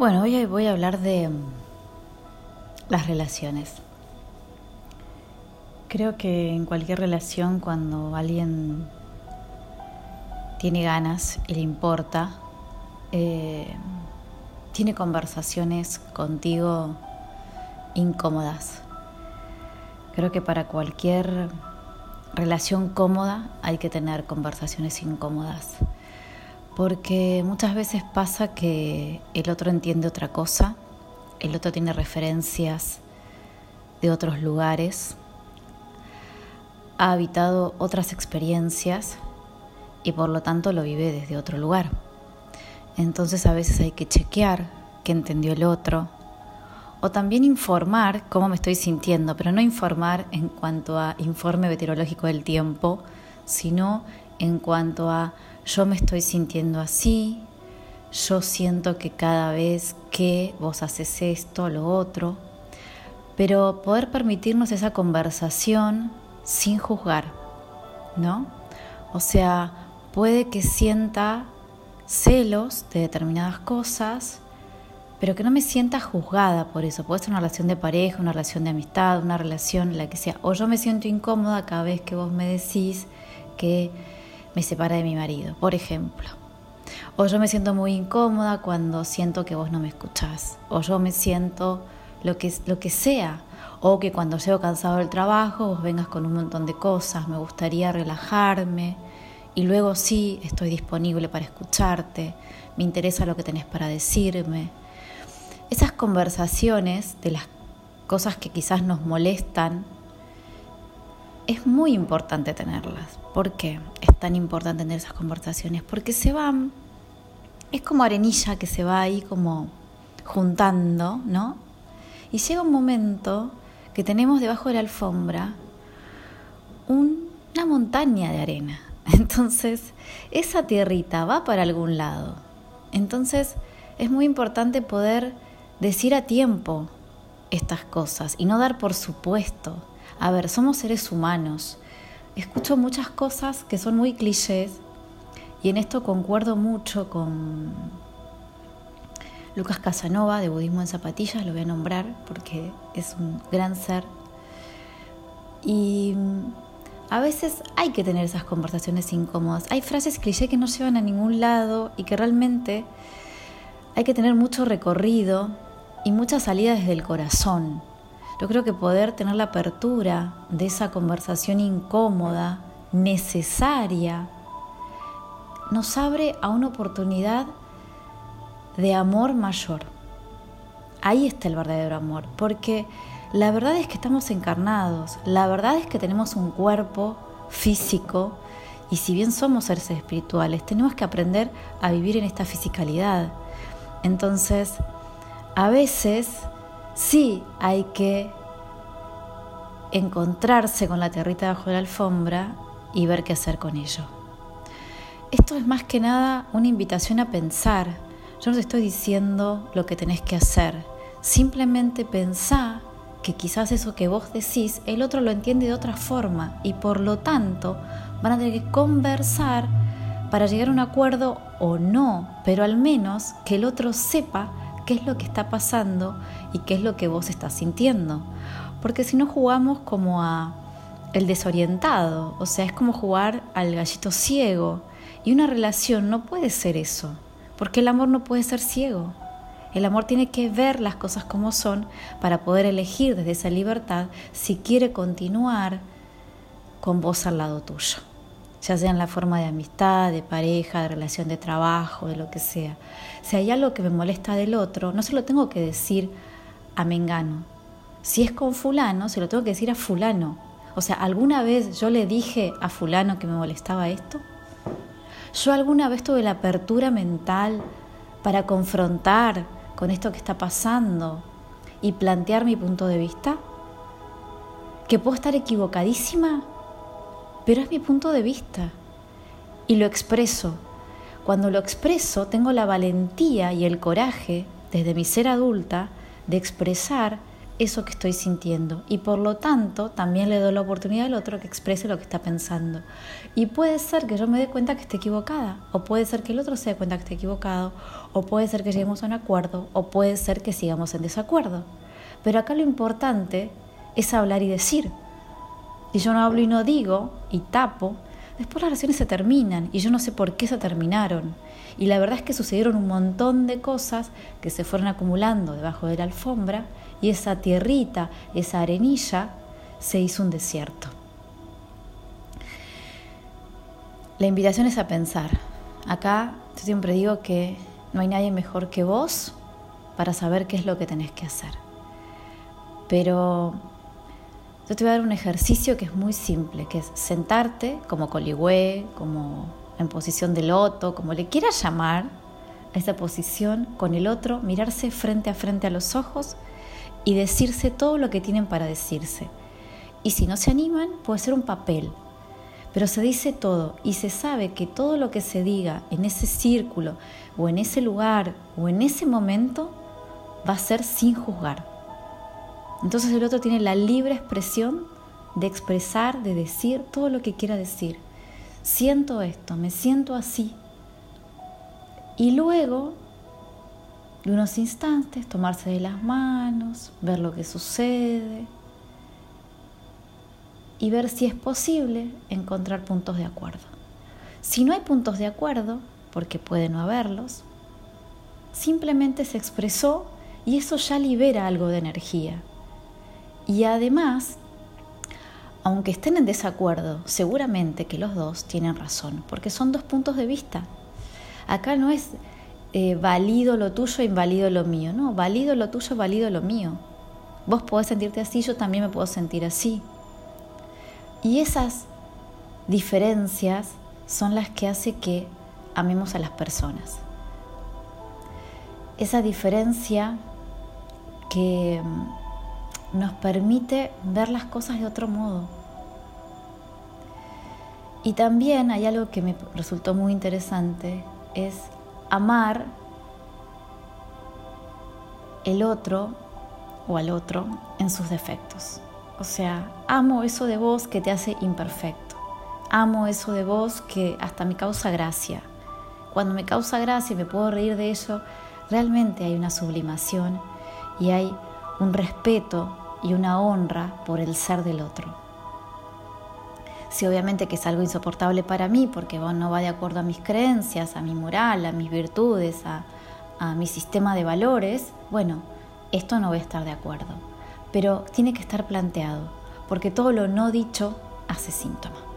Bueno, hoy voy a hablar de mm, las relaciones. Creo que en cualquier relación cuando alguien tiene ganas y le importa, eh, tiene conversaciones contigo incómodas. Creo que para cualquier relación cómoda hay que tener conversaciones incómodas porque muchas veces pasa que el otro entiende otra cosa, el otro tiene referencias de otros lugares, ha habitado otras experiencias y por lo tanto lo vive desde otro lugar. Entonces a veces hay que chequear qué entendió el otro o también informar cómo me estoy sintiendo, pero no informar en cuanto a informe meteorológico del tiempo, sino en cuanto a yo me estoy sintiendo así, yo siento que cada vez que vos haces esto, lo otro, pero poder permitirnos esa conversación sin juzgar, ¿no? O sea, puede que sienta celos de determinadas cosas, pero que no me sienta juzgada por eso. Puede ser una relación de pareja, una relación de amistad, una relación la que sea. O yo me siento incómoda cada vez que vos me decís que me separa de mi marido, por ejemplo. O yo me siento muy incómoda cuando siento que vos no me escuchás. O yo me siento lo que, lo que sea. O que cuando llego cansado del trabajo vos vengas con un montón de cosas. Me gustaría relajarme. Y luego sí, estoy disponible para escucharte. Me interesa lo que tenés para decirme. Esas conversaciones de las cosas que quizás nos molestan es muy importante tenerlas. ¿Por qué tan importante tener esas conversaciones? Porque se van, es como arenilla que se va ahí como juntando, ¿no? Y llega un momento que tenemos debajo de la alfombra una montaña de arena. Entonces, esa tierrita va para algún lado. Entonces, es muy importante poder decir a tiempo estas cosas y no dar por supuesto a ver, somos seres humanos. Escucho muchas cosas que son muy clichés y en esto concuerdo mucho con Lucas Casanova de Budismo en Zapatillas, lo voy a nombrar porque es un gran ser. Y a veces hay que tener esas conversaciones incómodas. Hay frases cliché que no llevan a ningún lado y que realmente hay que tener mucho recorrido y mucha salida desde el corazón. Yo creo que poder tener la apertura de esa conversación incómoda, necesaria, nos abre a una oportunidad de amor mayor. Ahí está el verdadero amor, porque la verdad es que estamos encarnados, la verdad es que tenemos un cuerpo físico y si bien somos seres espirituales, tenemos que aprender a vivir en esta fisicalidad. Entonces, a veces sí hay que encontrarse con la territa bajo la alfombra y ver qué hacer con ello. Esto es más que nada una invitación a pensar. Yo no te estoy diciendo lo que tenés que hacer. Simplemente pensá que quizás eso que vos decís, el otro lo entiende de otra forma y por lo tanto van a tener que conversar para llegar a un acuerdo o no, pero al menos que el otro sepa qué es lo que está pasando y qué es lo que vos estás sintiendo porque si no jugamos como a el desorientado, o sea, es como jugar al gallito ciego. Y una relación no puede ser eso, porque el amor no puede ser ciego. El amor tiene que ver las cosas como son para poder elegir desde esa libertad si quiere continuar con vos al lado tuyo, ya sea en la forma de amistad, de pareja, de relación de trabajo, de lo que sea. Si hay algo que me molesta del otro, no se lo tengo que decir a Mengano, si es con fulano, se lo tengo que decir a fulano. O sea, ¿alguna vez yo le dije a fulano que me molestaba esto? ¿Yo alguna vez tuve la apertura mental para confrontar con esto que está pasando y plantear mi punto de vista? ¿Que puedo estar equivocadísima? Pero es mi punto de vista y lo expreso. Cuando lo expreso tengo la valentía y el coraje desde mi ser adulta de expresar eso que estoy sintiendo y por lo tanto también le doy la oportunidad al otro que exprese lo que está pensando. Y puede ser que yo me dé cuenta que esté equivocada, o puede ser que el otro se dé cuenta que esté equivocado, o puede ser que lleguemos a un acuerdo, o puede ser que sigamos en desacuerdo. Pero acá lo importante es hablar y decir. Y yo no hablo y no digo, y tapo, después las relaciones se terminan y yo no sé por qué se terminaron. Y la verdad es que sucedieron un montón de cosas que se fueron acumulando debajo de la alfombra y esa tierrita, esa arenilla, se hizo un desierto. La invitación es a pensar. Acá yo siempre digo que no hay nadie mejor que vos para saber qué es lo que tenés que hacer. Pero yo te voy a dar un ejercicio que es muy simple, que es sentarte como coligüe, como en posición de loto, como le quieras llamar a esa posición, con el otro, mirarse frente a frente a los ojos y decirse todo lo que tienen para decirse. Y si no se animan, puede ser un papel. Pero se dice todo y se sabe que todo lo que se diga en ese círculo o en ese lugar o en ese momento va a ser sin juzgar. Entonces el otro tiene la libre expresión de expresar, de decir todo lo que quiera decir. Siento esto, me siento así. Y luego de unos instantes, tomarse de las manos, ver lo que sucede y ver si es posible encontrar puntos de acuerdo. Si no hay puntos de acuerdo, porque puede no haberlos, simplemente se expresó y eso ya libera algo de energía. Y además, aunque estén en desacuerdo, seguramente que los dos tienen razón, porque son dos puntos de vista. Acá no es eh, valido lo tuyo, invalido lo mío. No, valido lo tuyo, valido lo mío. Vos podés sentirte así, yo también me puedo sentir así. Y esas diferencias son las que hace que amemos a las personas. Esa diferencia que nos permite ver las cosas de otro modo. Y también hay algo que me resultó muy interesante, es amar el otro o al otro en sus defectos. O sea, amo eso de vos que te hace imperfecto. Amo eso de vos que hasta me causa gracia. Cuando me causa gracia y me puedo reír de ello, realmente hay una sublimación y hay un respeto y una honra por el ser del otro si obviamente que es algo insoportable para mí porque no va de acuerdo a mis creencias, a mi moral, a mis virtudes, a, a mi sistema de valores, bueno, esto no voy a estar de acuerdo. Pero tiene que estar planteado, porque todo lo no dicho hace síntoma.